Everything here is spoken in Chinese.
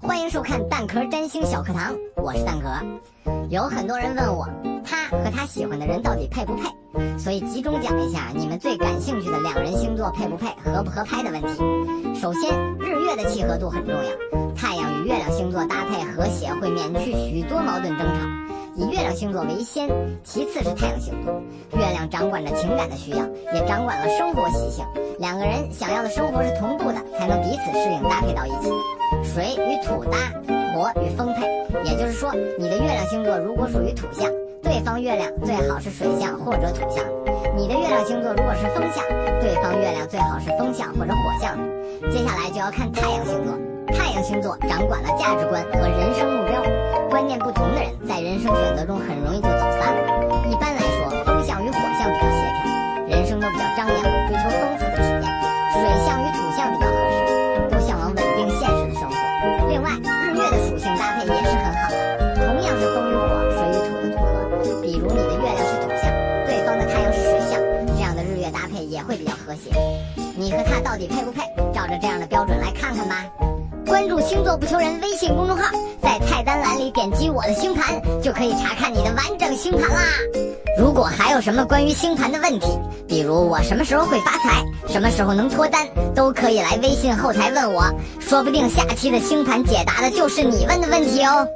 欢迎收看蛋壳占星小课堂，我是蛋壳。有很多人问我，他和他喜欢的人到底配不配？所以集中讲一下你们最感兴趣的两人星座配不配、合不合拍的问题。首先，日月的契合度很重要，太阳与月亮星座搭配和谐，会免去许多矛盾争吵。以月亮星座为先，其次是太阳星座。月亮掌管着情感的需要，也掌管了生活习性。两个人想要的生活是同步的，才能彼此适应，搭配到一起。水与土搭，火与风配。也就是说，你的月亮星座如果属于土象，对方月亮最好是水象或者土象；你的月亮星座如果是风象，对方月亮最好是风象或者火象。接下来就要看太阳星座。太阳星座掌管了价值观和人生目，观念不同的人在人生选择中很容易就走散了。一般来说，风象与火象比较协调，人生都比较张扬，追求丰富的体验；水象与土象比较合适，都向往稳定现实的生活。另外，日月的属性搭配也是很好的，同样是风与火、水与土的组合。比如你的月亮是土象，对方的太阳是水象，这样的日月搭配也会比较和谐。你和他到底配不配？照着这样的标准来看看吧。关注星座不求人微信公众号，在菜单点击我的星盘，就可以查看你的完整星盘啦。如果还有什么关于星盘的问题，比如我什么时候会发财，什么时候能脱单，都可以来微信后台问我，说不定下期的星盘解答的就是你问的问题哦。